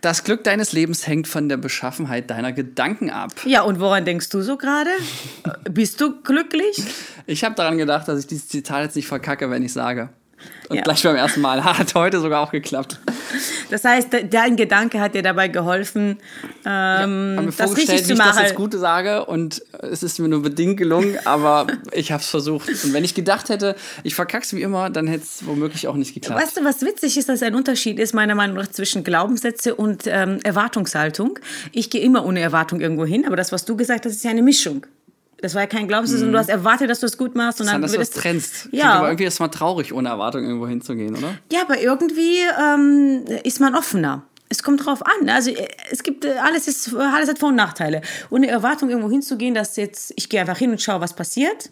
Das Glück deines Lebens hängt von der Beschaffenheit deiner Gedanken ab. Ja, und woran denkst du so gerade? Bist du glücklich? Ich habe daran gedacht, dass ich dieses Zitat jetzt nicht verkacke, wenn ich sage. Und Ja. gleich beim ersten Mal. Hat heute sogar auch geklappt. Das heißt, de- dein Gedanke hat dir dabei geholfen, ähm, mir das richtig zu ich das machen. jetzt Gute sage und es ist mir nur bedingt gelungen, aber ich habe es versucht. Und wenn ich gedacht hätte, ich verkack's wie immer, dann hätte es womöglich auch nicht geklappt. Weißt du, was witzig ist, dass ein Unterschied ist, meiner Meinung nach, zwischen Glaubenssätze und ähm, Erwartungshaltung. Ich gehe immer ohne Erwartung irgendwo hin, aber das, was du gesagt hast, ist ja eine Mischung. Das war ja kein Glaubenssatz, sondern du hast erwartet, dass du es gut machst. Und Dann, dann dass du wird das es- trennst. Ja. Aber irgendwie ist es mal traurig, ohne Erwartung irgendwo hinzugehen, oder? Ja, aber irgendwie ähm, ist man offener. Es kommt drauf an. Also äh, es gibt äh, alles ist alles hat Vor- und Nachteile. Ohne Erwartung irgendwo hinzugehen, dass jetzt ich gehe einfach hin und schaue, was passiert.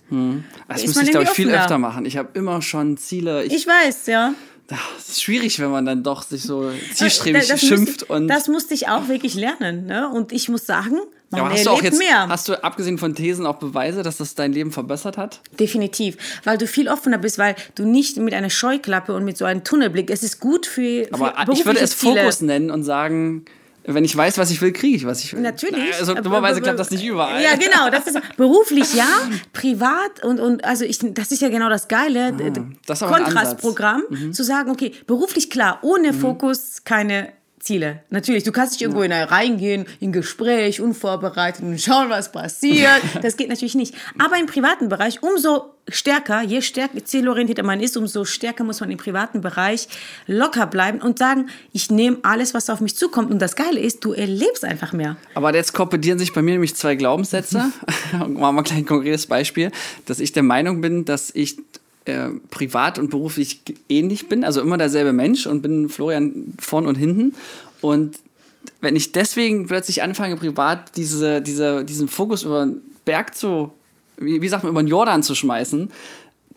Das Ist müsste man ich, glaube ich, viel öfter machen. Ich habe immer schon Ziele. Ich, Ich weiß, ja. Es ist schwierig, wenn man dann doch sich so zielstrebig Äh, Das schimpft. musste, und das musste ich auch wirklich lernen. Ne? Und ich muss sagen, man ja, hast du auch jetzt, mehr. hast du abgesehen von Thesen auch Beweise, dass das dein Leben verbessert hat? Definitiv, weil du viel offener bist, weil du nicht mit einer Scheuklappe und mit so einem Tunnelblick, es ist gut für, für Aber ich würde es Ziele. Fokus nennen und sagen, wenn ich weiß, was ich will, kriege ich, was ich will. Natürlich. Also dummerweise klappt das nicht überall. Ja, genau. Das ist beruflich ja, privat und, und also ich, das ist ja genau das Geile. Ah, das ein Mhm. Kontrastprogramm, zu sagen, okay, beruflich klar, ohne Fokus keine Ziele. Natürlich, du kannst nicht irgendwo in eine reingehen, in Gespräch, unvorbereitet und schauen, was passiert. Das geht natürlich nicht. Aber im privaten Bereich, umso stärker, je stärker zielorientierter man ist, umso stärker muss man im privaten Bereich locker bleiben und sagen, ich nehme alles, was auf mich zukommt. Und das Geile ist, du erlebst einfach mehr. Aber jetzt korpedieren sich bei mir nämlich zwei Glaubenssätze. Machen wir ein konkretes Beispiel, dass ich der Meinung bin, dass ich äh, privat und beruflich ähnlich bin, also immer derselbe Mensch und bin Florian vorn und hinten. Und wenn ich deswegen plötzlich anfange, privat diese, diese, diesen Fokus über den Berg zu, wie, wie sagt man, über den Jordan zu schmeißen,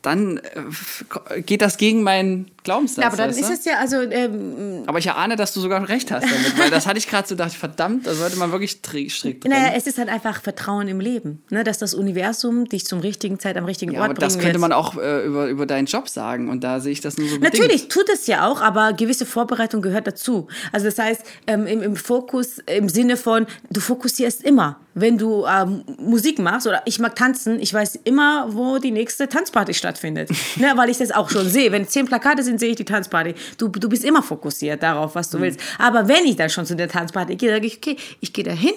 dann äh, geht das gegen meinen Glaubenssatz. Ja, aber dann ist du? es ja, also ähm, aber ich erahne, dass du sogar recht hast damit, weil das hatte ich gerade so gedacht, verdammt, da sollte man wirklich tri- strikt drin. naja, es ist halt einfach Vertrauen im Leben, ne? dass das Universum dich zum richtigen Zeit am richtigen Ja, Ort aber bringen das könnte wird. man auch äh, über, über deinen Job sagen und da sehe ich das nur so bedingt. Natürlich tut es ja auch, aber gewisse Vorbereitung gehört dazu. Also das heißt, ähm, im, im Fokus, im Sinne von, du fokussierst immer. Wenn du ähm, Musik machst oder ich mag tanzen, ich weiß immer, wo die nächste Tanzparty stattfindet. ne, weil ich das auch schon sehe. Wenn zehn Plakate sind, sehe ich die Tanzparty. Du, du bist immer fokussiert darauf, was du Mhm. willst. Aber wenn ich dann schon zu der Tanzparty gehe, sage ich, okay, ich gehe da hin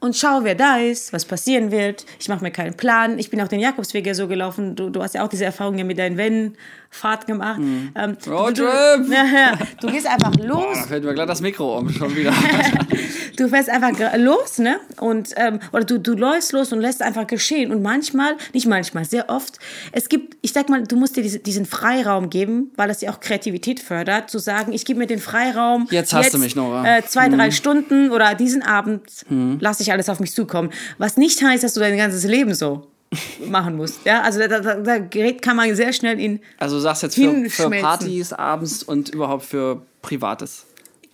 und schaue, wer da ist, was passieren wird. Ich mache mir keinen Plan. Ich bin auch den Jakobsweg ja so gelaufen. Du, du hast ja auch diese Erfahrung ja mit deinen Wänden Fahrt gemacht. Ähm, du, du, Roadtrip! ja, ja. du gehst einfach Boah, los. da fällt mir gleich das Mikro um, schon wieder. Du fährst einfach los, ne? Und, ähm, oder du, du läufst los und lässt einfach geschehen. Und manchmal, nicht manchmal, sehr oft, es gibt, ich sag mal, du musst dir diese, diesen Freiraum geben, weil das ja auch Kreativität fördert, zu sagen, ich gebe mir den Freiraum. Jetzt hast du mich, Nora. Mhm. Äh, zwei, drei Stunden oder diesen Abend lasse ich alles auf mich zukommen. Was nicht heißt, dass du dein ganzes Leben so machen musst. Ja, also da, da, da gerät- kann man sehr schnell in Also du sagst jetzt für, für. Partys abends und überhaupt für Privates.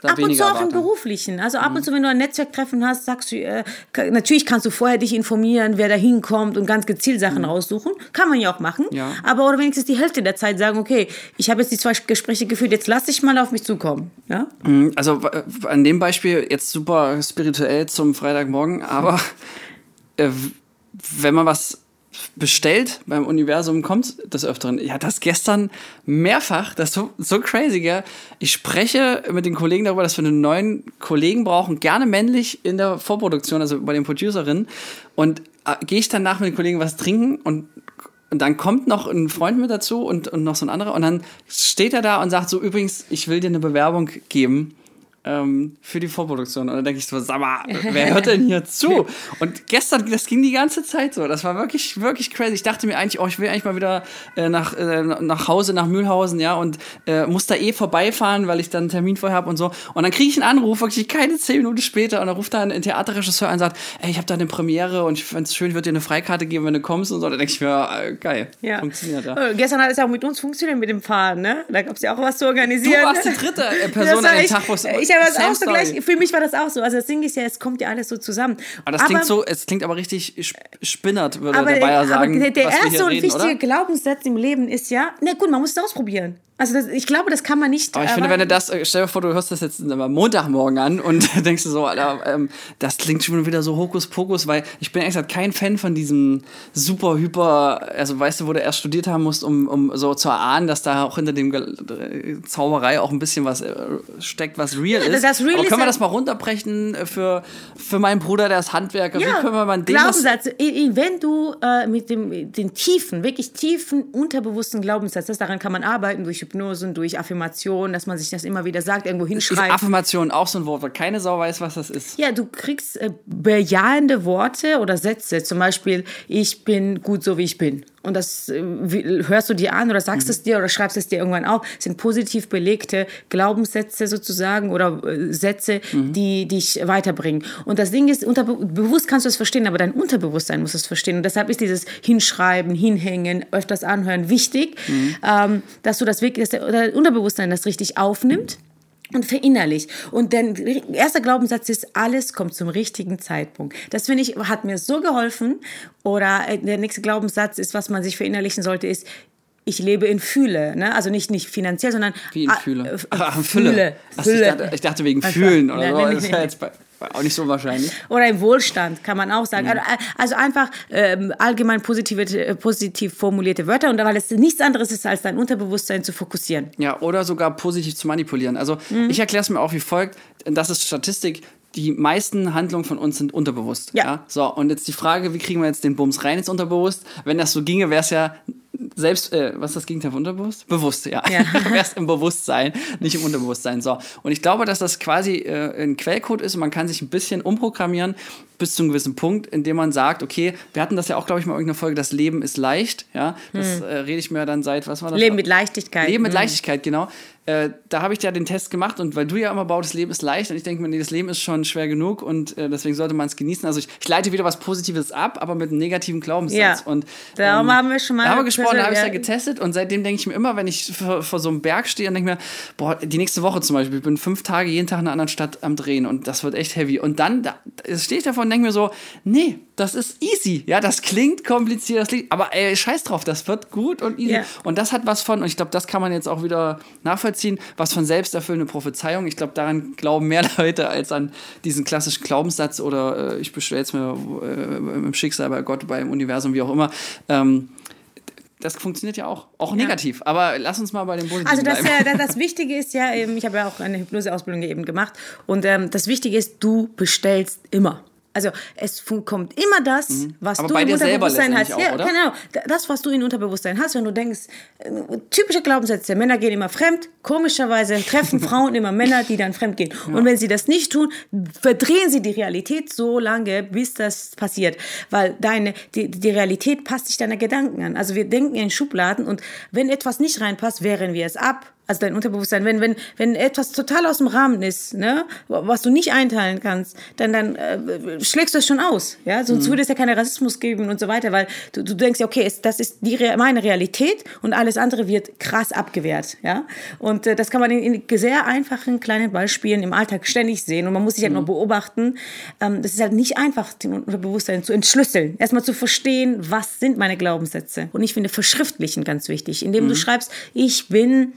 Da Ab und zu auch im Erwartung. Beruflichen. Also ab und zu, wenn du ein Netzwerktreffen hast, sagst du, äh, natürlich kannst du vorher dich informieren, wer da hinkommt und ganz gezielt Sachen raussuchen. Kann man ja auch machen. Ja. Aber oder wenigstens die Hälfte der Zeit sagen, okay, ich habe jetzt die zwei Gespräche geführt, jetzt lass ich mal auf mich zukommen. Ja? Also äh, an dem Beispiel jetzt super spirituell zum Freitagmorgen, aber äh, wenn man was bestellt beim Universum, kommt des Öfteren. Ja, das gestern mehrfach, das ist so, so crazy, gell? Ich spreche mit den Kollegen darüber, dass wir einen neuen Kollegen brauchen, gerne männlich in der Vorproduktion, also bei den Producerinnen. Und äh, gehe ich danach mit den Kollegen was trinken und und dann kommt noch ein Freund mit dazu und, und noch so ein anderer. Und dann steht er da und sagt so, übrigens, ich will dir eine Bewerbung geben ähm, für die Vorproduktion. Und dann denke ich so, sag mal, wer hört denn hier zu? Und gestern, das ging die ganze Zeit so. Das war wirklich, wirklich crazy. Ich dachte mir eigentlich, oh, ich will eigentlich mal wieder äh, nach, äh, nach Hause, nach Mühlhausen, ja, und äh, muss da eh vorbeifahren, weil ich dann einen Termin vorher habe und so. Und dann kriege ich einen Anruf, wirklich keine zehn Minuten später, und dann ruft da ein Theaterregisseur an und sagt, ey, ich habe da eine Premiere und ich fände es schön, ich würde dir eine Freikarte geben, wenn du kommst und so. Da denke ich mir, äh, geil, Ja. funktioniert ja. Äh, Gestern hat es ja auch mit uns funktioniert mit dem Fahren, ne? Da gab es ja auch was zu Du organisieren. warst die dritte Person an dem Tag, wo es habe das Same auch so Story. gleich, für mich war das auch so. Also das Ding ist ja, es kommt ja alles so zusammen. Aber das klingt so, es klingt aber richtig sp- spinnert, würde aber, der Bayer aber sagen. der, der erste und reden, wichtige oder? Glaubenssatz im Leben ist ja, na gut, man muss es ausprobieren. Also das, ich glaube, das kann man nicht. Aber ich finde, wenn du das, äh, stell dir vor, du hörst das jetzt am Montagmorgen an und denkst du so, Alter, ähm, das klingt schon wieder so Hokuspokus, weil ich bin ehrlich gesagt kein Fan von diesem super hyper, also weißt du, wo du erst studiert haben musst, um, um so zu erahnen, dass da auch hinter dem Ge- Zauberei auch ein bisschen was äh, steckt, was real ist. Das real Aber ist können wir ja- das mal runterbrechen für, für meinen Bruder, der ist Handwerker? Wie können wir mal dem was Glaubenssatz. Wenn du äh, mit dem den tiefen, wirklich tiefen, unterbewussten Glaubenssatz, das, daran kann man arbeiten durch Hypnosen, durch Affirmationen, dass man sich das immer wieder sagt, irgendwo ist hinschreibt. Affirmation auch so ein Wort, weil keine Sau weiß, was das ist. Ja, du kriegst äh, bejahende Worte oder Sätze, zum Beispiel, ich bin gut so wie ich bin. Und das äh, hörst du dir an oder sagst es dir oder schreibst es dir irgendwann auf. Das sind positiv belegte Glaubenssätze sozusagen oder Sätze, die dich weiterbringen. Und das Ding ist, unterbe bewusst kannst du es verstehen, aber dein Unterbewusstsein muss es verstehen. Und deshalb ist dieses Hinschreiben, Hinhängen, öfters anhören wichtig, ähm, dass du das wirklich, dass dein Unterbewusstsein das richtig aufnimmt und verinnerlich. Und der erste Glaubenssatz ist, alles kommt zum richtigen Zeitpunkt. Das finde ich, hat mir so geholfen. Oder äh, der nächste Glaubenssatz ist, was man sich verinnerlichen sollte, ist, ich lebe in Fühle. Ne? Also nicht, nicht finanziell, sondern Wie in ah, Fühle. äh, in Fülle. Fülle. Ach, ich, dachte, wegen Also, Fühlen oder nein, so. Das ist ja jetzt bei, auch nicht so wahrscheinlich. Oder im Wohlstand, kann man auch sagen. Mhm. Also, Also einfach ähm, allgemein positive, äh, positiv formulierte Wörter und weil es nichts anderes ist, als dein Unterbewusstsein zu fokussieren. Ja, oder sogar positiv zu manipulieren. Also Mhm. ich erkläre es mir auch wie folgt. Das ist Statistik. Die meisten Handlungen von uns sind unterbewusst. Ja. So, und jetzt die Frage, wie kriegen wir jetzt den Bums rein ins Unterbewusst? Wenn das so ginge, wäre es ja selbst, äh, was ist das Gegenteil von unterbewusst? Bewusst, ja. Ja. es im Bewusstsein, nicht im Unterbewusstsein. So, und ich glaube, dass das quasi äh, ein Quellcode ist und man kann sich ein bisschen umprogrammieren bis zu einem gewissen Punkt, indem man sagt, okay, wir hatten das ja auch, glaube ich, mal in irgendeiner Folge, das Leben ist leicht, ja. Das äh, rede ich mir dann seit, was war das? Hm. Leben mit Leichtigkeit. Leben mit Mhm. Leichtigkeit, genau. Äh, da habe ich ja den Test gemacht und weil du ja immer baust, das Leben ist leicht und ich denke mir, nee, das Leben ist schon schwer genug und äh, deswegen sollte man es genießen. Also ich, ich leite wieder was Positives ab, aber mit einem negativen Glaubenssatz. Ja. Und, Darum haben wir schon mal Da haben wir gesprochen, da habe ich es ja getestet und seitdem denke ich mir immer, wenn ich vor, vor so einem Berg stehe und denke mir, boah, die nächste Woche zum Beispiel, ich bin fünf Tage jeden Tag in einer anderen Stadt am Drehen und das wird echt heavy. Und dann da, da stehe ich davor und denke mir so, nee, das ist easy. Ja, das klingt kompliziert, das klingt, aber ey, scheiß drauf, das wird gut und easy. Ja. Und das hat was von, und ich glaube, das kann man jetzt auch wieder nachvollziehen, was von selbsterfüllende Prophezeiung. Ich glaube, daran glauben mehr Leute als an diesen klassischen Glaubenssatz oder äh, ich bestelle es mir äh, im Schicksal, bei Gott, beim Universum, wie auch immer. Ähm, das funktioniert ja auch, auch negativ. Aber lass uns mal bei dem Positiven Also das, ja, das, das Wichtige ist ja, ähm, ich habe ja auch eine Hypnoseausbildung eben gemacht und ähm, das Wichtige ist, du bestellst immer. Also es kommt immer das, was Mhm. Aber du im Unterbewusstsein hast. auch, ja, genau. Da- Das, was du im Unterbewusstsein hast, wenn du denkst, äh, typische Glaubenssätze, Männer gehen immer fremd, komischerweise treffen Frauen immer Männer, die dann fremd gehen. Und wenn sie das nicht tun, verdrehen sie die Realität so lange, bis das passiert. Weil deine, die, die Realität passt sich deiner Gedanken an. Also wir denken in Schubladen und wenn etwas nicht reinpasst, wehren wir es ab. Also dein Unterbewusstsein, wenn, wenn, wenn etwas total aus dem Rahmen ist, ne, was du nicht einteilen kannst, dann, dann äh, schlägst du es schon aus. Ja? Sonst würde es ja keinen Rassismus geben und so weiter, weil du, du denkst ja, okay, es, das ist die, meine Realität und alles andere wird krass abgewehrt. Ja? Und äh, das kann man in, in sehr einfachen kleinen Beispielen im Alltag ständig sehen und man muss sich halt nur beobachten. Ähm, das ist halt nicht einfach, den Unterbewusstsein zu entschlüsseln. Erstmal zu verstehen, was sind meine Glaubenssätze. Und ich finde verschriftlichen ganz wichtig, indem du schreibst, ich bin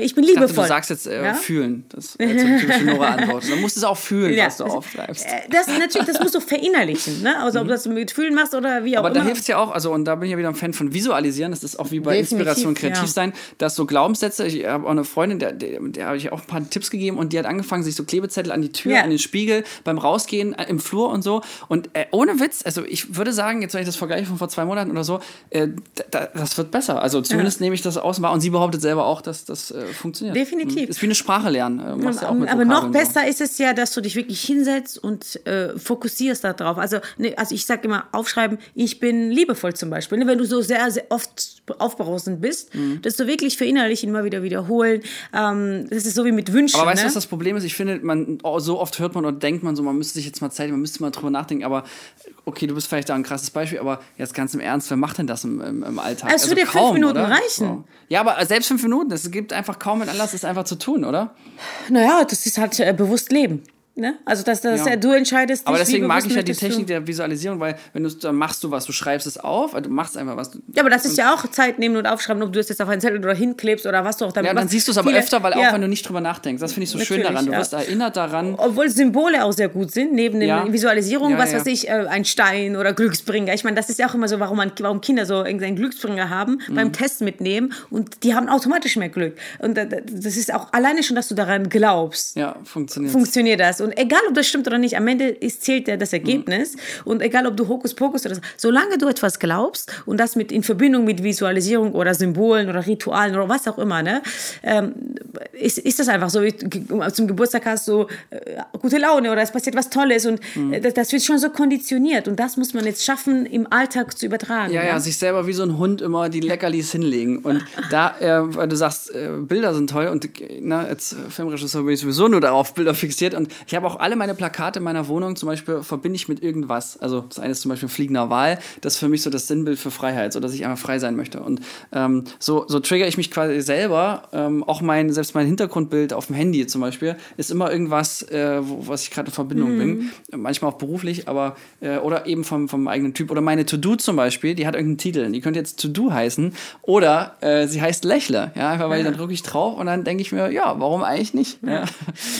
ich bin Ich dachte, liebevoll. du sagst jetzt äh, Ja? fühlen. Das wäre jetzt so eine typische Nora-Antwort. Dann musst du es auch fühlen, Ja, was du aufschreibst. Äh, Das natürlich, das musst du verinnerlichen, ne? Also ob du das mit Fühlen machst oder wie auch Mhm. Aber da immer. hilft es ja auch, also und da bin ich ja wieder ein Fan von Visualisieren, das ist auch wie bei Definitiv, Inspiration kreativ ja. sein, dass so Glaubenssätze, ich habe auch eine Freundin, der, der, der habe ich auch ein paar Tipps gegeben und die hat angefangen, sich so Klebezettel an die Tür, Ja. an den Spiegel, beim Rausgehen äh, im Flur und so und äh, ohne Witz, also ich würde sagen, jetzt wenn ich das vergleiche von vor zwei Monaten oder so, äh, da, das wird besser, also zumindest nehme ich das aus und sie behauptet selber auch, dass das äh, funktioniert. Definitiv. Mhm. Ist wie eine Sprache lernen, äh, ja aber noch Vokabeln so. besser ist es ja, dass du dich wirklich hinsetzt und äh, fokussierst darauf. Also, ne, also ich sage immer, aufschreiben, ich bin liebevoll zum Beispiel. Ne? Wenn du so sehr, sehr oft aufbrausend bist, Mhm. dass du wirklich verinnerlichen, immer wieder wiederholen. Ähm, das ist so wie mit Wünschen. Aber weißt du, ne? was das Problem ist? Ich finde, man oh, so oft hört man oder denkt man so, man müsste sich jetzt mal Zeit, man müsste mal drüber nachdenken. Aber okay, du bist vielleicht da ein krasses Beispiel, aber jetzt ganz im Ernst, wer macht denn das im, im, im Alltag? Es würde fünf Minuten reichen. Ja, aber selbst fünf Minuten, es gibt einfach kaum einen Anlass, das einfach zu tun, oder? Naja, das ist halt äh, bewusst leben. Ne? Also, dass, dass Ja. du entscheidest. Aber deswegen mag ich ja die Technik der Visualisierung, weil wenn du dann machst du was, du schreibst es auf, also du machst einfach was. Ja, aber das ist ja auch Zeit nehmen und aufschreiben, ob du es jetzt auf einen Zettel oder hinklebst oder was du auch damit Ja, dann siehst du es aber Viele- öfter, weil auch ja. wenn du nicht drüber nachdenkst, das finde ich so schön Natürlich, daran. Du ja. wirst erinnert daran. Obwohl Symbole auch sehr gut sind, neben den Ja. Visualisierungen, was weiß ich, äh, ein Stein oder Glücksbringer. Ich meine, das ist ja auch immer so, warum, man, warum Kinder so irgendeinen Glücksbringer haben, Mhm. beim Test mitnehmen und die haben automatisch mehr Glück. Und da- das ist auch alleine schon, dass du daran glaubst. Ja, funktioniert. Funktioniert das. Und egal, ob das stimmt oder nicht, am Ende ist, zählt ja das Ergebnis. Mhm. Und egal, ob du Hokuspokus oder so, solange du etwas glaubst und das mit in Verbindung mit Visualisierung oder Symbolen oder Ritualen oder was auch immer, ne, ähm, ist, ist das einfach so, wie zum Geburtstag hast du äh, gute Laune oder es passiert was Tolles und Mhm. äh, das, das wird schon so konditioniert und das muss man jetzt schaffen, im Alltag zu übertragen. Ja, ja, sich selber wie so ein Hund immer die Leckerlis hinlegen. Und da, äh, weil du sagst, äh, Bilder sind toll und äh, na, als Filmregisseur bin ich sowieso nur darauf Bilder fixiert. Und ich habe auch alle meine Plakate in meiner Wohnung zum Beispiel verbinde ich mit irgendwas. Also das eine ist zum Beispiel fliegender Wal, das ist für mich so das Sinnbild für Freiheit, so dass ich einfach frei sein möchte. Und ähm, so, so trigger ich mich quasi selber. Ähm, auch mein, selbst mein Hintergrundbild auf dem Handy zum Beispiel ist immer irgendwas, äh, wo, was ich gerade in Verbindung bin. Manchmal auch beruflich, aber äh, oder eben vom, vom eigenen Typ. Oder meine To-Do zum Beispiel, die hat irgendeinen Titel. Die könnte jetzt To-Do heißen. Oder äh, sie heißt Lächle. Ja, einfach weil dann drücke ich drauf und dann denke ich mir, ja, warum eigentlich nicht? Ja.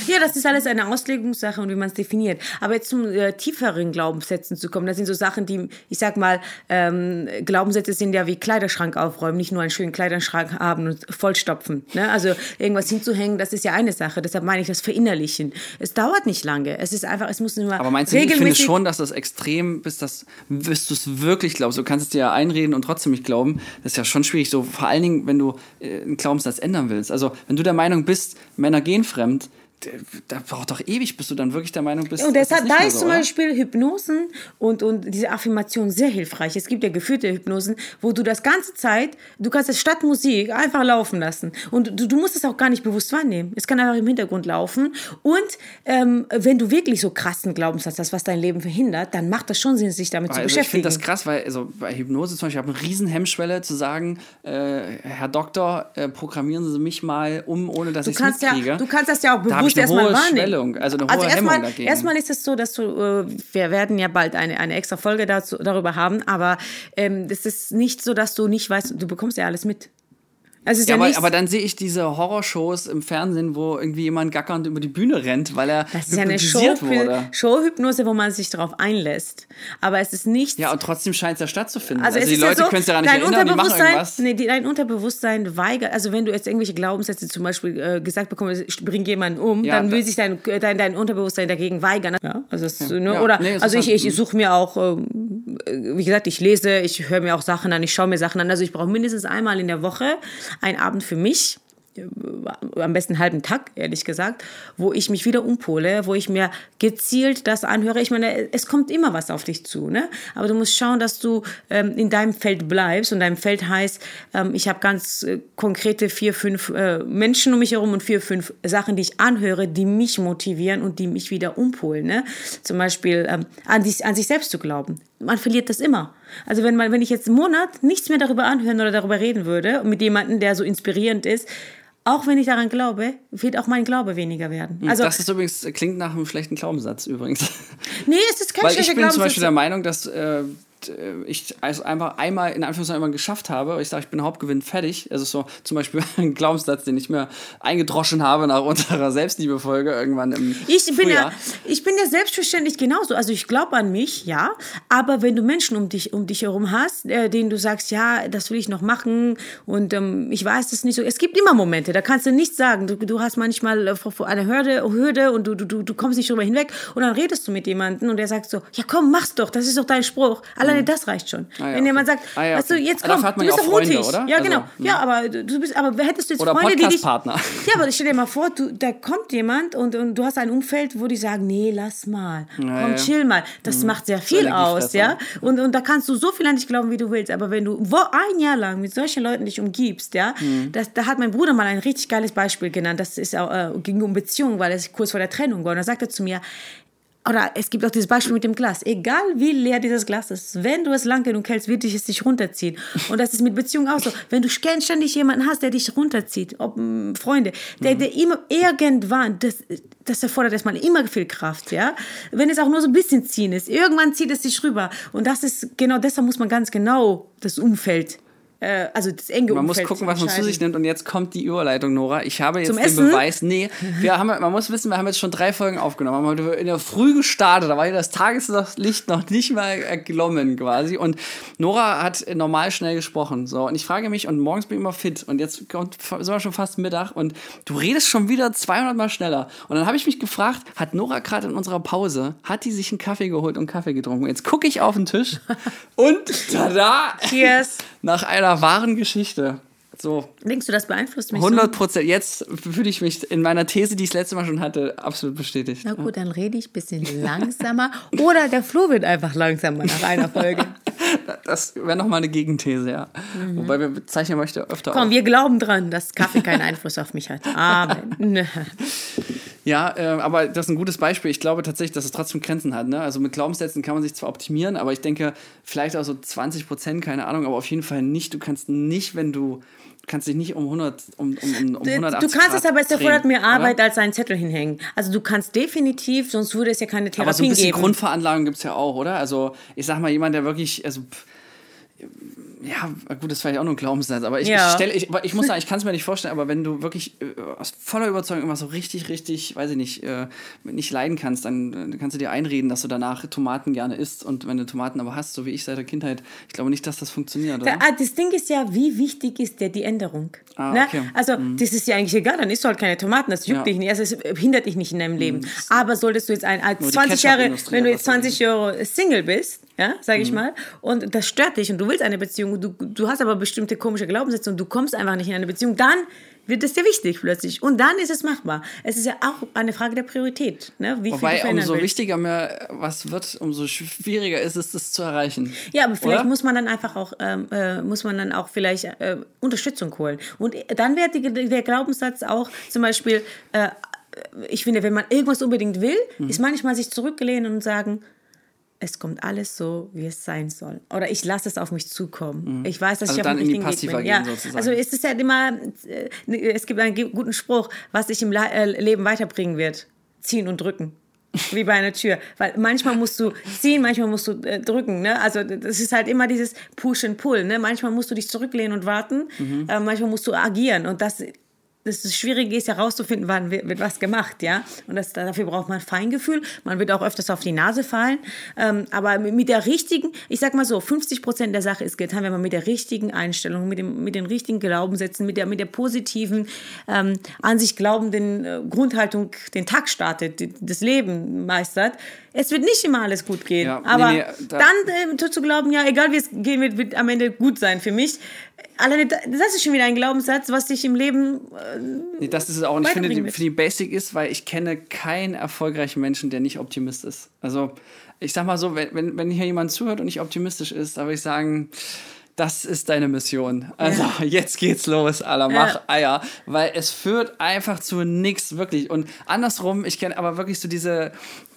Ja, das ist alles eine Auslegungssache und wie man es definiert. Aber jetzt zum äh, tieferen Glaubenssätzen zu kommen, das sind so Sachen, die, ich sag mal, ähm, Glaubenssätze sind ja wie Kleiderschrank aufräumen, nicht nur einen schönen Kleiderschrank haben und vollstopfen. Ne? Also irgendwas hinzuhängen, das ist ja eine Sache. Deshalb meine ich das Verinnerlichen. Es dauert nicht lange. Es ist einfach, es muss nur Aber meinst du, ich finde schon, dass das extrem, bis, das, bis du es wirklich glaubst. Du kannst es dir ja einreden und trotzdem nicht glauben. Das ist ja schon schwierig. So, vor allen Dingen, wenn du äh, einen Glaubenssatz ändern willst. Also, wenn du der Meinung bist, Männer gehen fremd, da braucht doch ewig, bis du dann wirklich der Meinung bist. Und das deshalb, da ist so, zum oder? Beispiel Hypnosen und, und diese Affirmation sehr hilfreich. Es gibt ja geführte Hypnosen, wo du das ganze Zeit, du kannst es statt Musik einfach laufen lassen. Und du, du musst es auch gar nicht bewusst wahrnehmen. Es kann einfach im Hintergrund laufen. Und ähm, wenn du wirklich so krassen Glaubenssatz hast, was dein Leben verhindert, dann macht das schon Sinn, sich damit zu Also ich beschäftigen. finde das krass, weil also bei Hypnose zum Beispiel, ich habe eine riesen Hemmschwelle zu sagen, äh, Herr Doktor, äh, programmieren Sie mich mal um, ohne dass ich es kannst, ja, mitkriege. du kannst das ja auch Da bewusst eine erstmal hohe wahrnehmen. Schwellung, also eine hohe also Hemmung erstmal, dagegen. erstmal ist es so, dass du, äh, wir werden ja bald eine, eine extra Folge dazu, darüber haben, aber ähm, das ist nicht so, dass du nicht weißt, du bekommst ja alles mit. Also Ja, ja, aber, nichts, aber dann sehe ich diese Horrorshows im Fernsehen, wo irgendwie jemand gackernd über die Bühne rennt, weil er das ist ja eine Show, wurde. Showhypnose, wo man sich darauf einlässt. Aber es ist nicht. Ja, und trotzdem scheint es ja stattzufinden. Also, Also, die Leute ja so, können es ja gar nicht erinnern, die machen irgendwas. nee, dein Unterbewusstsein weigert, also wenn du jetzt irgendwelche Glaubenssätze zum Beispiel äh, gesagt bekommst, bring jemanden um, Ja, dann will sich dein, äh, dein, dein Unterbewusstsein dagegen weigern. Ja, also ne, oder, nee, also ich, halt- ich suche mir auch, äh, wie gesagt, ich lese, ich höre mir auch Sachen an, ich schaue mir Sachen an. Also ich brauche mindestens einmal in der Woche einen Abend für mich, am besten einen halben Tag, ehrlich gesagt, wo ich mich wieder umpole, wo ich mir gezielt das anhöre. Ich meine, es kommt immer was auf dich zu, ne? Aber du musst schauen, dass du ähm, in deinem Feld bleibst. Und deinem Feld heißt, ähm, ich habe ganz äh, konkrete vier, fünf äh, Menschen um mich herum und vier, fünf Sachen, die ich anhöre, die mich motivieren und die mich wieder umpolen, ne? Zum Beispiel ähm, an, sich, an sich selbst zu glauben. Man verliert das immer. Also wenn man, wenn ich jetzt einen Monat nichts mehr darüber anhören oder darüber reden würde mit jemandem, der so inspirierend ist, auch wenn ich daran glaube, wird auch mein Glaube weniger werden. Also, das ist übrigens, klingt nach einem schlechten Glaubenssatz übrigens. nee, es ist kein Weil ich schlechter bin zum Glaubenssatz. Beispiel der Meinung, dass äh, ich also einfach einmal in Anführungszeichen immer geschafft habe. Ich sage, ich bin Hauptgewinn fertig. Also so zum Beispiel ein Glaubenssatz, den ich mir eingedroschen habe nach unserer Selbstliebefolge irgendwann im Ich bin, ja, ich bin ja selbstverständlich genauso. Also ich glaube an mich, ja. Aber wenn du Menschen um dich, um dich herum hast, äh, denen du sagst, ja, das will ich noch machen und ähm, ich weiß es nicht so. Es gibt immer Momente, da kannst du nichts sagen. Du, du hast manchmal äh, einer Hürde, Hürde und du, du, du, du kommst nicht drüber hinweg und dann redest du mit jemandem und der sagt so, ja komm, mach's doch, das ist doch dein Spruch. Alleine das reicht schon. Ah, ja, wenn jemand okay. sagt, Ah, ja, weißt du, jetzt komm, du bist doch mutig. Oder? Ja, Also, genau. hm. Ja, aber du bist, aber hättest du jetzt Oder Freunde, die dich... Podcastpartner. Ja, aber stell dir mal vor, du, da kommt jemand und, und du hast ein Umfeld, wo die sagen, nee, lass mal, komm, ja. Mhm. chill mal. Das macht sehr viel aus, ja. Und, und da kannst du so viel an dich glauben, wie du willst. Aber wenn du wo, ein Jahr lang mit solchen Leuten dich umgibst, ja, Mhm. das, da hat mein Bruder mal ein richtig geiles Beispiel genannt. Das ist auch, äh, ging um Beziehungen, weil es kurz vor der Trennung war. Und da sagte er zu mir, oder es gibt auch dieses Beispiel mit dem Glas. Egal wie leer dieses Glas ist, wenn du es lang genug hältst, wird dich es dich runterziehen. Und das ist mit Beziehungen auch so. Wenn du ständig jemanden hast, der dich runterzieht, ob m, Freunde, der, der immer irgendwann, das, das erfordert erstmal immer viel Kraft, ja. Wenn es auch nur so ein bisschen ziehen ist, irgendwann zieht es dich rüber. Und das ist genau deshalb muss man ganz genau das Umfeld äh, also das enge Man muss Umfeld gucken, was man zu sich nimmt. Und jetzt kommt die Überleitung, Nora. Ich habe jetzt Zum den Essen? Beweis. Nee, wir haben, man muss wissen, wir haben jetzt schon drei Folgen aufgenommen. Wir haben heute in der Früh gestartet. Da war hier das Tageslicht noch nicht mal erglommen quasi. Und Nora hat normal schnell gesprochen. So, und ich frage mich, und morgens bin ich immer fit. Und jetzt kommt, sind wir schon fast Mittag. Und du redest schon wieder 200 Mal schneller. Und dann habe ich mich gefragt, hat Nora gerade in unserer Pause, hat die sich einen Kaffee geholt und Kaffee getrunken? Jetzt gucke ich auf den Tisch und tada! Cheers. Nach einer wahren Geschichte. So, Denkst du, das beeinflusst mich? so? 100 Prozent. Jetzt fühle ich mich in meiner These, die ich das letzte Mal schon hatte, absolut bestätigt. Na gut, dann rede ich ein bisschen langsamer. Oder der Flo wird einfach langsamer nach einer Folge. Das wäre nochmal eine Gegenthese, ja. Wobei wir bezeichnen möchte öfter Komm, auch. wir glauben dran, dass Kaffee keinen Einfluss auf mich hat. Amen. Ja, äh, aber das ist ein gutes Beispiel. Ich glaube tatsächlich, dass es trotzdem Grenzen hat. Ne? Also mit Glaubenssätzen kann man sich zwar optimieren, aber ich denke, vielleicht auch so 20 Prozent, keine Ahnung, aber auf jeden Fall nicht. Du kannst nicht, wenn du, kannst dich nicht um 100, um, um, um, um Du 180 kannst es Grad aber, es erfordert mehr Arbeit oder? als einen Zettel hinhängen. Also du kannst definitiv, sonst würde es ja keine Aber so ein Therapie bisschen geben. Grundveranlagung gibt es ja auch, oder? Also, ich sag mal, jemand, der wirklich, also, pff, ja, gut, das ist vielleicht auch nur ein Glaubenssatz, aber ich, Ja. ich stelle, ich, ich muss sagen, ich kann es mir nicht vorstellen, aber wenn du wirklich äh, aus voller Überzeugung immer so richtig, richtig, weiß ich nicht, äh, nicht leiden kannst, dann äh, kannst du dir einreden, dass du danach Tomaten gerne isst und wenn du Tomaten aber hast, so wie ich seit der Kindheit, ich glaube nicht, dass das funktioniert, oder? Ah, das Ding ist ja, wie wichtig ist dir die Änderung? Ah, ne? okay. Also, das ist ja eigentlich egal, dann isst du halt keine Tomaten, das juckt Ja. dich nicht, also es hindert dich nicht in deinem Leben. Aber solltest du jetzt ein, als Nur die 20 Jahre, wenn du jetzt was 20 Jahre Single bist, ja, sag ich mal, und das stört dich und du willst eine Beziehung, du, du hast aber bestimmte komische Glaubenssätze und du kommst einfach nicht in eine Beziehung, dann wird es dir wichtig plötzlich. Und dann ist es machbar. Es ist ja auch eine Frage der Priorität, ne? wie Wobei, umso willst. wichtiger mir was wird, umso schwieriger ist es, das zu erreichen. Ja, aber vielleicht Oder? muss man dann einfach auch, ähm, äh, muss man dann auch vielleicht äh, Unterstützung holen. Und dann wäre die- der Glaubenssatz auch zum Beispiel, äh, ich finde, wenn man irgendwas unbedingt will, Mhm. ist manchmal sich zurückgelehnt und sagen, es kommt alles so, wie es sein soll. Oder ich lasse es auf mich zukommen. Ich weiß, dass Also ich auf richtigen Weg bin. ja. sozusagen. Also es ist ja immer, äh, es gibt einen guten Spruch, was dich im äh, Leben weiterbringen wird. Ziehen und drücken. Wie bei einer Tür. Weil manchmal musst du ziehen, manchmal musst du äh, drücken. Ne? Also das ist halt immer dieses Push and Pull. Ne? Manchmal musst du dich zurücklehnen und warten, Mhm. äh, manchmal musst du agieren. Und das, das Schwierige ist herauszufinden, wann wird, was gemacht. ja. Und das, dafür braucht man Feingefühl. Man wird auch öfters auf die Nase fallen. Ähm, aber mit der richtigen, ich sag mal so, 50 Prozent der Sache ist getan, wenn man mit der richtigen Einstellung, mit, dem, mit den richtigen Glaubenssätzen, mit der, mit der positiven, ähm, an sich glaubenden äh, Grundhaltung den Tag startet, die, das Leben meistert. Es wird nicht immer alles gut gehen. Ja, nee, aber nee, da- dann äh, zu glauben, ja, egal wie es gehen wird, wird am Ende gut sein für mich. Alleine, da- das ist schon wieder ein Glaubenssatz, was dich im Leben äh, Nee, das ist es auch. Und ich finde, die, die Basic ist, weil ich kenne keinen erfolgreichen Menschen, der nicht Optimist ist. Also, ich sag mal so, wenn, wenn, wenn hier jemand zuhört und nicht optimistisch ist, würde ich sagen, das ist deine Mission. Also, jetzt geht's los, Alter, mach Ja. Eier. Weil es führt einfach zu nichts, wirklich. Und andersrum, ich kenne aber wirklich so diese,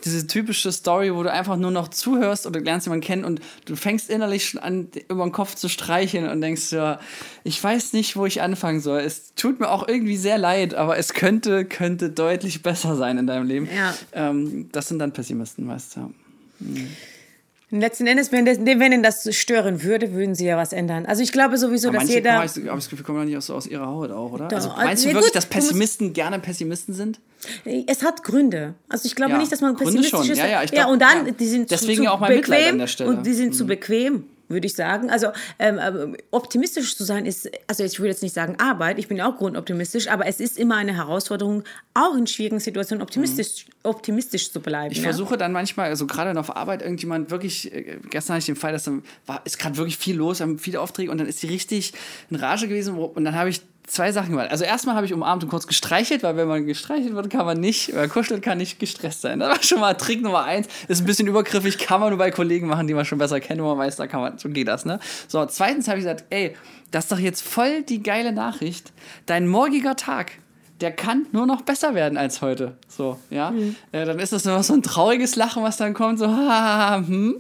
diese typische Story, wo du einfach nur noch zuhörst oder lernst jemanden kennen und du fängst innerlich schon an, über den Kopf zu streicheln und denkst ja, ich weiß nicht, wo ich anfangen soll. Es tut mir auch irgendwie sehr leid, aber es könnte, könnte deutlich besser sein in deinem Leben. Ja. Ähm, das sind dann Pessimisten, weißt du. Letzten Endes, wenn, das, wenn ihnen das stören würde, würden sie ja was ändern. Also ich glaube sowieso, dass jeder... habe ich habe das Gefühl, kommen doch nicht aus, aus ihrer Haut auch, oder? Doch. Also meinst du Ja, wirklich, gut, dass du musst- Pessimisten gerne Pessimisten sind? Es hat Gründe. Also ich glaube Ja, nicht, dass man Gründe pessimistisch schon. ist. Ja, ja, ich ja, glaub, und dann, ja. die sind Deswegen zu, zu auch mein Mitleid bequem an der Stelle. Mhm. und die sind zu bequem, würde ich sagen. Also ähm, ähm, optimistisch zu sein ist, also ich würde jetzt nicht sagen Arbeit, ich bin ja auch grundoptimistisch, aber es ist immer eine Herausforderung, auch in schwierigen Situationen optimistisch, optimistisch zu bleiben. Mhm. Ich ja? versuche dann manchmal, also gerade auf Arbeit, irgendjemand wirklich, äh, gestern hatte ich den Fall, dass dann war, ist gerade wirklich viel los, haben viele Aufträge und dann ist die richtig in Rage gewesen wo- und dann habe ich zwei Sachen gemacht. Also erstmal habe ich umarmt und kurz gestreichelt, weil wenn man gestreichelt wird, kann man nicht, oder kuschelt kann nicht gestresst sein. Das war schon mal Trick Nummer eins. Ist ein bisschen übergriffig, kann man nur bei Kollegen machen, die man schon besser kennt, wo man weiß, da kann man, so geht das, ne? So, zweitens habe ich gesagt, ey, das ist doch jetzt voll die geile Nachricht. Dein morgiger Tag der kann nur noch besser werden als heute. So, ja. Mhm. Äh, dann ist das nur noch so ein trauriges Lachen, was dann kommt, so, haha, hm.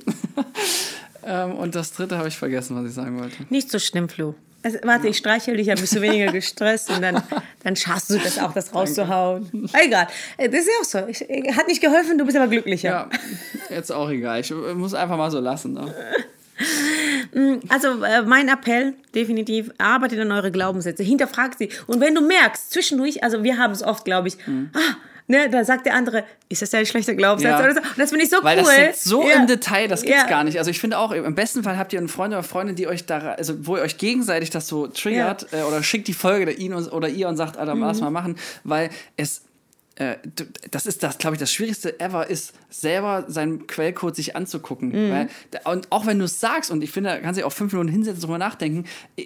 ähm, und das dritte habe ich vergessen, was ich sagen wollte. Nicht so schlimm, Flo. Also, warte, ich streichel dich, dann bist du weniger gestresst und dann, dann schaffst du das auch, das rauszuhauen. Egal. Äh, Das ist ja auch so. Ich, äh, hat nicht geholfen, du bist aber glücklicher. Ja, jetzt auch egal. Ich äh, muss einfach mal so lassen. Ne? Also äh, mein Appell, definitiv, arbeitet an eure Glaubenssätze, hinterfragt sie. Und wenn du merkst, zwischendurch, also wir haben es oft, glaube ich, ah, ne, da sagt der andere, ist das ja ein schlechter Glaubenssatz Mhm. Ja. oder so. Und das finde ich so Weil cool. das jetzt so Ja. im Detail, das gibt's Ja. gar nicht. Also ich finde auch, im besten Fall habt ihr einen Freund oder Freundin, die euch da, also wo ihr euch gegenseitig das so triggert äh, oder schickt die Folge der ihn oder ihr und sagt, Alter, Mhm. lass mal machen, weil es das ist das, glaube ich, das Schwierigste ever ist, selber seinen Quellcode sich anzugucken. Mhm. Weil, und auch wenn du es sagst, und ich finde, da kannst du auch fünf Minuten hinsetzen, drüber nachdenken,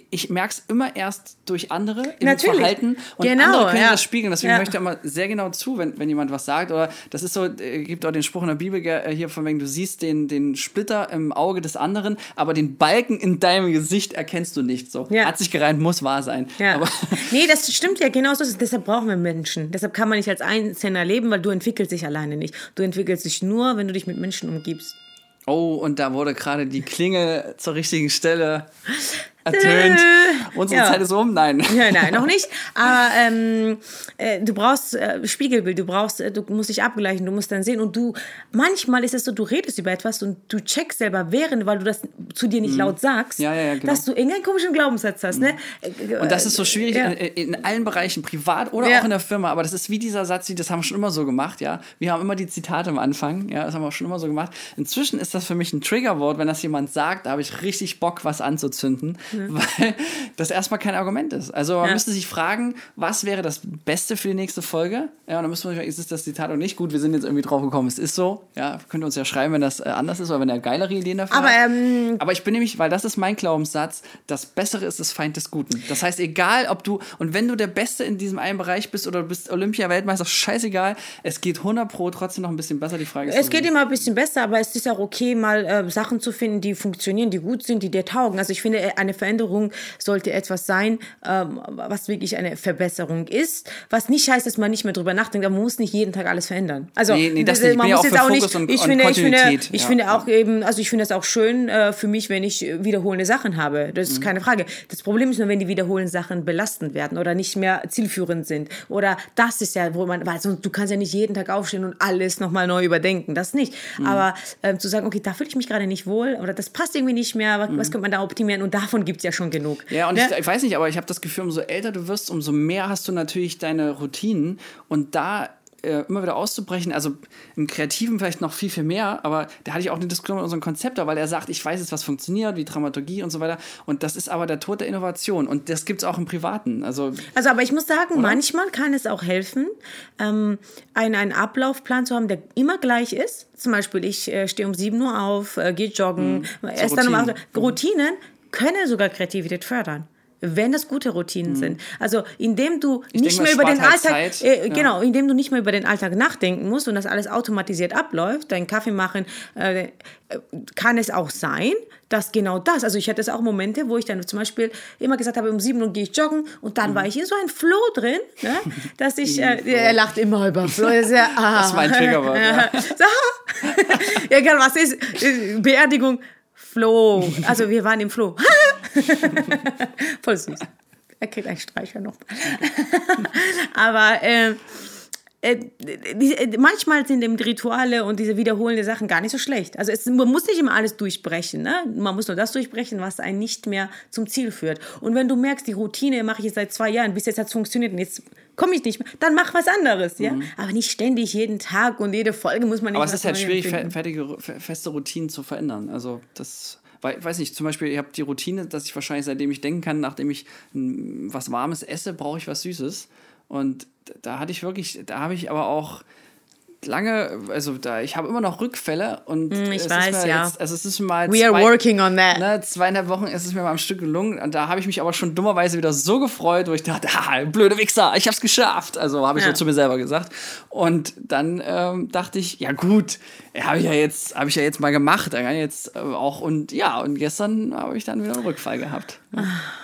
ich- merke es immer erst durch andere im Natürlich. Verhalten und Genau, andere können ja. das spiegeln. Deswegen Ja. höre ich immer sehr genau zu, wenn, wenn jemand was sagt. Oder das ist so, äh, gibt auch den Spruch in der Bibel äh, hier von wegen, du siehst den, den Splitter im Auge des anderen, aber den Balken in deinem Gesicht erkennst du nicht. So. Ja. Hat sich gereimt, muss wahr sein. Ja. Aber, nee, das stimmt ja genau so. Deshalb brauchen wir Menschen. Deshalb kann man nicht als Einzelner leben, weil du entwickelst dich alleine nicht. Du entwickelst dich nur, wenn du dich mit Menschen umgibst. oh, und da wurde gerade die Klingel zur richtigen Stelle ertönt. Unsere Ja. Zeit ist um? Nein. Ja, nein, noch nicht. Aber ähm, äh, du brauchst äh, Spiegelbild, du brauchst, äh, du musst dich abgleichen, du musst dann sehen. Und du, manchmal ist es so, du redest über etwas und du checkst selber während, weil du das zu dir nicht laut sagst, Mhm. Ja, ja, genau. dass du irgendeinen komischen Glaubenssatz hast. Ne? Und das ist so schwierig in, in allen Bereichen, privat oder auch in der Firma. Aber das ist wie dieser Satz, das haben wir schon immer so gemacht, ja. Wir haben immer die Zitate am Anfang, ja, das haben wir auch schon immer so gemacht. Inzwischen ist das für mich ein Triggerwort, wenn das jemand sagt, da habe ich richtig Bock, was anzuzünden, weil das erstmal kein Argument ist. Also man Ja. müsste sich fragen, was wäre das Beste für die nächste Folge? Ja, und dann müsste man sich fragen, ist es das Zitat oder nicht? Gut, wir sind jetzt irgendwie drauf gekommen, es ist so. Ja, könnt ihr uns ja schreiben, wenn das äh, anders ist oder wenn ihr geilere Ideen dafür Aber, habt. ähm, Aber ich bin nämlich, weil das ist mein Glaubenssatz, das Bessere ist das Feind des Guten. Das heißt, egal ob du, und wenn du der Beste in diesem einen Bereich bist oder du bist Olympia-Weltmeister, scheißegal, es geht 100 Pro trotzdem noch ein bisschen besser. Die Frage ist, Es geht immer ein bisschen besser, aber es ist auch okay, mal äh, Sachen zu finden, die funktionieren, die gut sind, die dir taugen. Also ich finde, eine Veränderung sollte etwas sein, ähm, was wirklich eine Verbesserung ist. Was nicht heißt, dass man nicht mehr drüber nachdenkt, man muss nicht jeden Tag alles verändern. Also Nee, nee, das man ja muss auch jetzt auch Fokus nicht. und- ich und finde, ich finde, ich ja, finde ja. auch eben, also ich finde das auch schön äh, für mich, wenn ich wiederholende Sachen habe. Das Mhm. ist keine Frage. Das Problem ist nur, wenn die wiederholenden Sachen belastend werden oder nicht mehr zielführend sind. Oder das ist ja, wo man, weil sonst, du kannst ja nicht jeden Tag aufstehen und alles nochmal neu überdenken. Das nicht. Mhm. Aber ähm, zu sagen, okay, da fühle ich mich gerade nicht wohl oder das passt irgendwie nicht mehr, was, was könnte man da optimieren? Und davon gibt es ja schon genug. Mhm. Ja, und Ne? ich, ich weiß nicht, aber ich habe das Gefühl, umso älter du wirst, umso mehr hast du natürlich deine Routinen und da äh, immer wieder auszubrechen, also im Kreativen vielleicht noch viel, viel mehr, aber da hatte ich auch eine Diskussion mit unserem Konzepter, weil er sagt, ich weiß jetzt, was funktioniert, wie Dramaturgie und so weiter und das ist aber der Tod der Innovation und das gibt es auch im Privaten, also Also, aber ich muss sagen, manchmal kann es auch helfen, ähm, einen, einen Ablaufplan zu haben, der immer gleich ist. Zum Beispiel, ich äh, stehe um 7 Uhr auf, äh, gehe joggen, erst dann um 8 Uhr. Routinen. Routinen können sogar Kreativität fördern. Wenn das gute Routinen sind. Also, indem du nicht denke, mehr über den halt Alltag, äh, Ja. genau, indem du nicht mehr über den Alltag nachdenken musst und das alles automatisiert abläuft, deinen Kaffee machen, äh, kann es auch sein, dass genau das, also ich hatte es auch Momente, wo ich dann zum Beispiel immer gesagt habe, um 7 Uhr gehe ich joggen und dann war ich in so ein Flow drin, ne, dass ich, äh, er lacht immer über Flow, das ist, ja, ah. Das ist mein Triggerwort, ja. So, ja, egal was ist, äh, Beerdigung, Flow, also wir waren im Flow. Voll süß. Er kriegt einen Streicher noch. Aber äh, äh, die, äh, manchmal sind eben Rituale und diese wiederholenden Sachen gar nicht so schlecht. Also es, man muss nicht immer alles durchbrechen. Ne? Man muss nur das durchbrechen, was einen nicht mehr zum Ziel führt. Und wenn du merkst, die Routine mache ich jetzt seit zwei Jahren, bis jetzt hat es funktioniert und jetzt komme ich nicht mehr, dann mach was anderes. Ja? Aber nicht ständig jeden Tag und jede Folge muss man nicht Aber es ist halt schwierig, finden. fertige, fe- feste Routinen zu verändern. Also das, weiß nicht, zum Beispiel, ich habe die Routine, dass ich wahrscheinlich, seitdem ich denken kann, nachdem ich was Warmes esse, brauche ich was Süßes. Und da hatte ich wirklich, da habe ich aber auch lange, also da, ich habe immer noch Rückfälle und Hm, ich es weiß, ja. Jetzt, also es ist mal We are working on that. Ne, zweieinhalb Wochen ist es mir mal am Stück gelungen und da habe ich mich aber schon dummerweise wieder so gefreut, wo ich dachte, ah, blöde Wichser, ich hab's geschafft. Also habe ich Ja. so zu mir selber gesagt. Und dann ähm, dachte ich, ja gut, habe ich ja jetzt, habe ich ja jetzt mal gemacht, dann kann ich jetzt äh, auch und ja und gestern habe ich dann wieder einen Rückfall gehabt.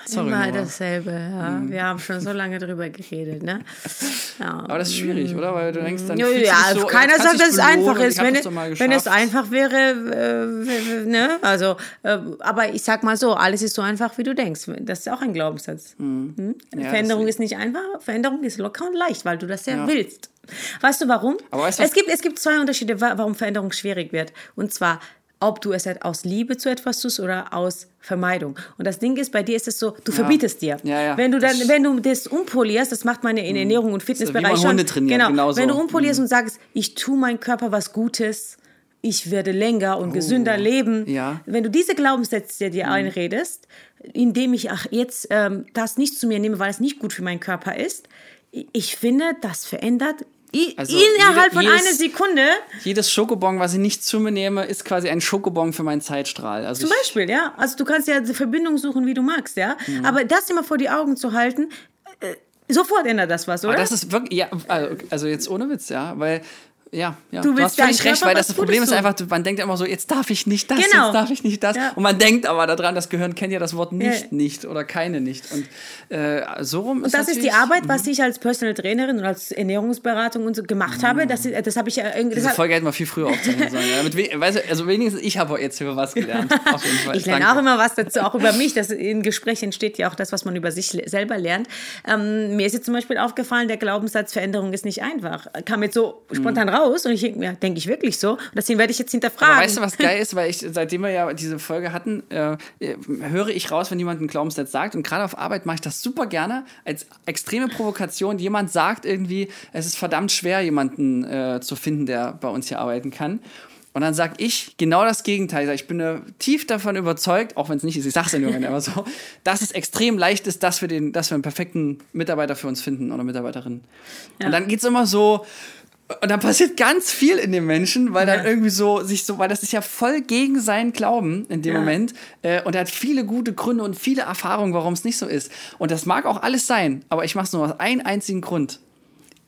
Sorry, Immer Nora. dasselbe, ja. Wir haben schon so lange drüber geredet, ne? Ja. Aber das ist schwierig, oder? Weil du denkst dann. Ja, ja, so, keiner jetzt kannst sagt, dass es einfach ist. Wenn, wenn es einfach wäre, äh, ne? Also, äh, aber ich sag mal so, alles ist so einfach, wie du denkst. Das ist auch ein Glaubenssatz. Hm? Ja, Veränderung ist nicht einfach, Veränderung ist locker und leicht, weil du das ja, Ja. willst. Weißt du warum? Aber weißt du, es, gibt, es gibt zwei Unterschiede, wa- warum Veränderung schwierig wird. Und zwar, ob du es halt aus Liebe zu etwas tust oder aus Vermeidung. Und das Ding ist, bei dir ist es so, du verbietest dir. Ja, ja. Wenn du dann, Das- wenn du das umpolierst, das macht man ja in Ernährung und Fitnessbereich schon. Trainiert, genau. genauso. Wenn du umpolierst und sagst, ich tue meinem Körper was Gutes, ich werde länger und gesünder leben. Oh. Ja. Mhm. Wenn du diese Glaubenssätze dir einredest, indem ich ach, jetzt ähm, das nicht zu mir nehme, weil es nicht gut für meinen Körper ist, ich finde, das verändert i- Also innerhalb jede- von jedes- einer Sekunde. Jedes Schokobon, was ich nicht zu mir nehme, ist quasi ein Schokobon für meinen Zeitstrahl. Also Zum Beispiel, ja. Also du kannst ja die Verbindung suchen, wie du magst, ja. Mhm. Aber das immer vor die Augen zu halten, äh, sofort ändert das was, oder? aber das ist wirklich, ja, also also jetzt ohne Witz, ja, weil. Ja, ja, Du du, hast völlig recht, weil das, das Problem ist einfach, man denkt immer so, jetzt darf ich nicht das, Genau. jetzt darf ich nicht das. Ja. Und man denkt aber daran, das Gehirn kennt ja das Wort nicht, Ja. nicht oder keine nicht. Und äh, so rum ist Das ist die Arbeit, was ich als Personal Trainerin und als Ernährungsberatung und so gemacht habe. Das, ist- das habe ich ja irgendwie. Diese das- Folge hätten wir viel früher aufzeichnen sollen. Ja, mit weißt du, also wenigstens ich habe jetzt über was gelernt. Ich lerne Danke. auch immer was dazu, auch über mich. Das in Gesprächen entsteht ja auch das, was man über sich selber lernt. Ähm, mir ist jetzt zum Beispiel aufgefallen, der Glaubenssatz Veränderung ist nicht einfach. Kam jetzt so spontan raus und ich denke mir, denke ich wirklich so? Und deswegen werde ich jetzt hinterfragen. Aber weißt du, was geil ist? Weil ich, seitdem wir ja diese Folge hatten, äh, höre ich raus, wenn jemand einen Glaubenssatz sagt. Und gerade auf Arbeit mache ich das super gerne als extreme Provokation. Jemand sagt irgendwie, es ist verdammt schwer, jemanden äh, zu finden, der bei uns hier arbeiten kann. Und dann sage ich genau das Gegenteil. Ich bin äh, tief davon überzeugt, auch wenn es nicht ist, ich sage es ja nur aber so, dass es extrem leicht ist, dass wir, den, dass wir einen perfekten Mitarbeiter für uns finden oder Mitarbeiterin. Und dann geht es immer so, und dann passiert ganz viel in dem Menschen, weil dann Ja. irgendwie so sich so, weil das ist ja voll gegen seinen Glauben in dem Ja. Moment. Äh, und er hat viele gute Gründe und viele Erfahrungen, warum es nicht so ist. Und das mag auch alles sein, aber ich mache es nur aus einem einzigen Grund.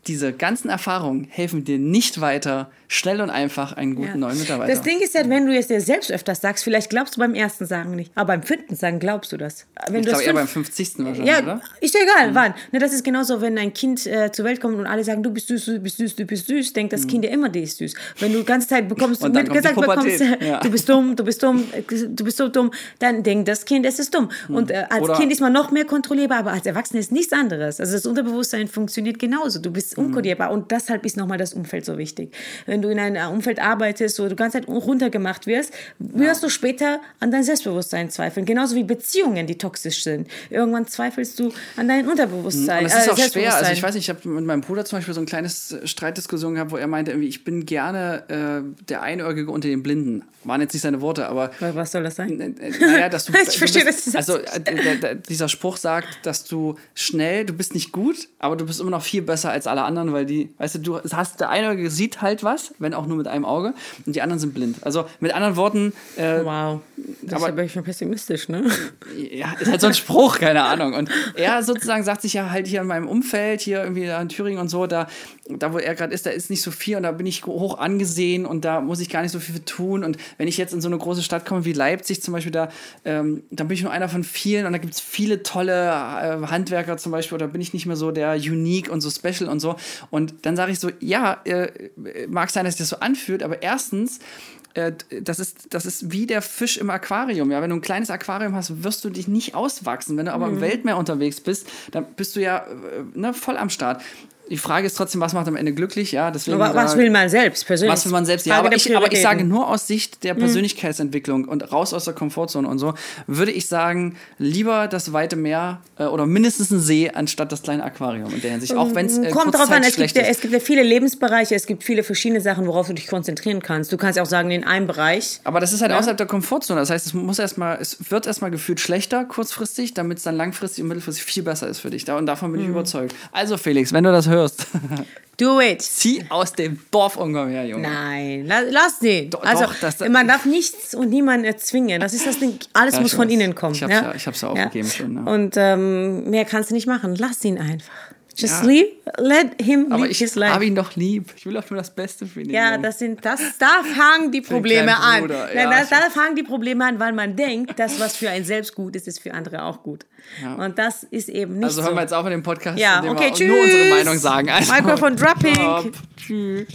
Diese ganzen Erfahrungen helfen dir nicht weiter, schnell und einfach einen guten Ja. neuen Mitarbeiter. Das Ding ist ja, wenn du es dir selbst öfters sagst, vielleicht glaubst du beim ersten Sagen nicht, aber beim fünften Sagen glaubst du das. Wenn ich glaube eher beim 50. wahrscheinlich, Ja, oder? ist ja egal, wann. Ne, das ist genauso, wenn ein Kind äh, zur Welt kommt und alle sagen, du bist süß, du bist süß, du bist süß, denkt das Kind ja immer, die ist süß. Wenn du die ganze Zeit bekommst, Und dann mit gesagt bekommst, ja. du bist dumm, du bist dumm, du bist so dumm, dann denkt das Kind, es ist dumm. Und äh, als Oder- Kind ist man noch mehr kontrollierbar, aber als Erwachsener ist nichts anderes. Also das Unterbewusstsein funktioniert genauso. Du bist unkodierbar und deshalb ist nochmal das Umfeld so wichtig. Wenn du in einem Umfeld arbeitest, wo du die ganze Zeit runtergemacht wirst, wirst du später an dein Selbstbewusstsein zweifeln. Genauso wie Beziehungen, die toxisch sind. Irgendwann zweifelst du an dein Unterbewusstsein. Und es ist äh, auch schwer. Also ich weiß nicht, ich habe mit meinem Bruder zum Beispiel so ein kleines äh, Streitdiskussion gehabt, wo er meinte, ich bin gerne äh, der Einäugige unter den Blinden. Waren jetzt nicht seine Worte, aber Was soll das sein? äh, äh, naja, dass du, Ich verstehe, du bist, das Also äh, dieser Spruch sagt, dass du schnell, du bist nicht gut, aber du bist immer noch viel besser als alle anderen, weil die, weißt du, du hast der Einäugige sieht halt was, wenn auch nur mit einem Auge, und die anderen sind blind. Also mit anderen Worten, äh, Wow. Das Aber- ist aber schon pessimistisch, ne? ja, ist halt so ein Spruch, keine Ahnung. Und er sozusagen sagt sich ja halt hier in meinem Umfeld, hier irgendwie in Thüringen und so, da, da wo er gerade ist, da ist nicht so viel und da bin ich hoch angesehen und da muss ich gar nicht so viel tun. Und wenn ich jetzt in so eine große Stadt komme wie Leipzig zum Beispiel, da, ähm, da bin ich nur einer von vielen und da gibt es viele tolle äh, Handwerker zum Beispiel oder bin ich nicht mehr so der Unique und so Special und so. Und dann sage ich so, ja, äh, mag sein, dass sich das so anfühlt, aber erstens, äh, das ist, das ist wie der Fisch im Aquarium. Ja? Wenn du ein kleines Aquarium hast, wirst du dich nicht auswachsen. Wenn du aber im Weltmeer unterwegs bist, dann bist du ja äh, ne, voll am Start. Die Frage ist trotzdem, was macht am Ende glücklich? Ja, deswegen, Aber was will man selbst persönlich? was will man selbst? Ja, aber ich, aber ich sage nur aus Sicht der Persönlichkeitsentwicklung und raus aus der Komfortzone und so, würde ich sagen, lieber das weite Meer äh, oder mindestens ein See anstatt das kleine Aquarium in der Hinsicht. Auch wenn es äh, Kommt drauf an, es gibt, ja, es gibt ja viele Lebensbereiche, es gibt viele verschiedene Sachen, worauf du dich konzentrieren kannst. Du kannst ja auch sagen, in einem Bereich. Aber das ist halt außerhalb der Komfortzone. Das heißt, es muss erstmal, es wird erstmal gefühlt schlechter kurzfristig, damit es dann langfristig und mittelfristig viel besser ist für dich. Und davon bin ich überzeugt. Also Felix, wenn du das hörst, hörst. Do it. Zieh aus dem Dorf ungefähr, Junge. Nein, la- lass den. Doch, also, doch, das- man darf nichts und niemanden erzwingen. Das ist das Ding. Alles Ja, muss von weiß. innen kommen. Ich hab's ja- ich hab's ja aufgegeben schon, ja. Und ähm, mehr kannst du nicht machen. Lass ihn einfach. Just Ja. leave, let him Aber ich habe ihn doch lieb. Ich will doch nur das Beste für ihn. Ja, das sind, das, da fangen die Probleme an. Bruder, Ja, ja, da, fangen die Probleme an, weil man denkt, das, was für einen selbst gut ist, ist für andere auch gut. Und das ist eben nicht Also so. hören wir jetzt auf in dem Podcast, Ja, in dem okay, wir nur unsere tschüss. Meinung sagen. Also, Microphone dropping. Stopp. Tschüss.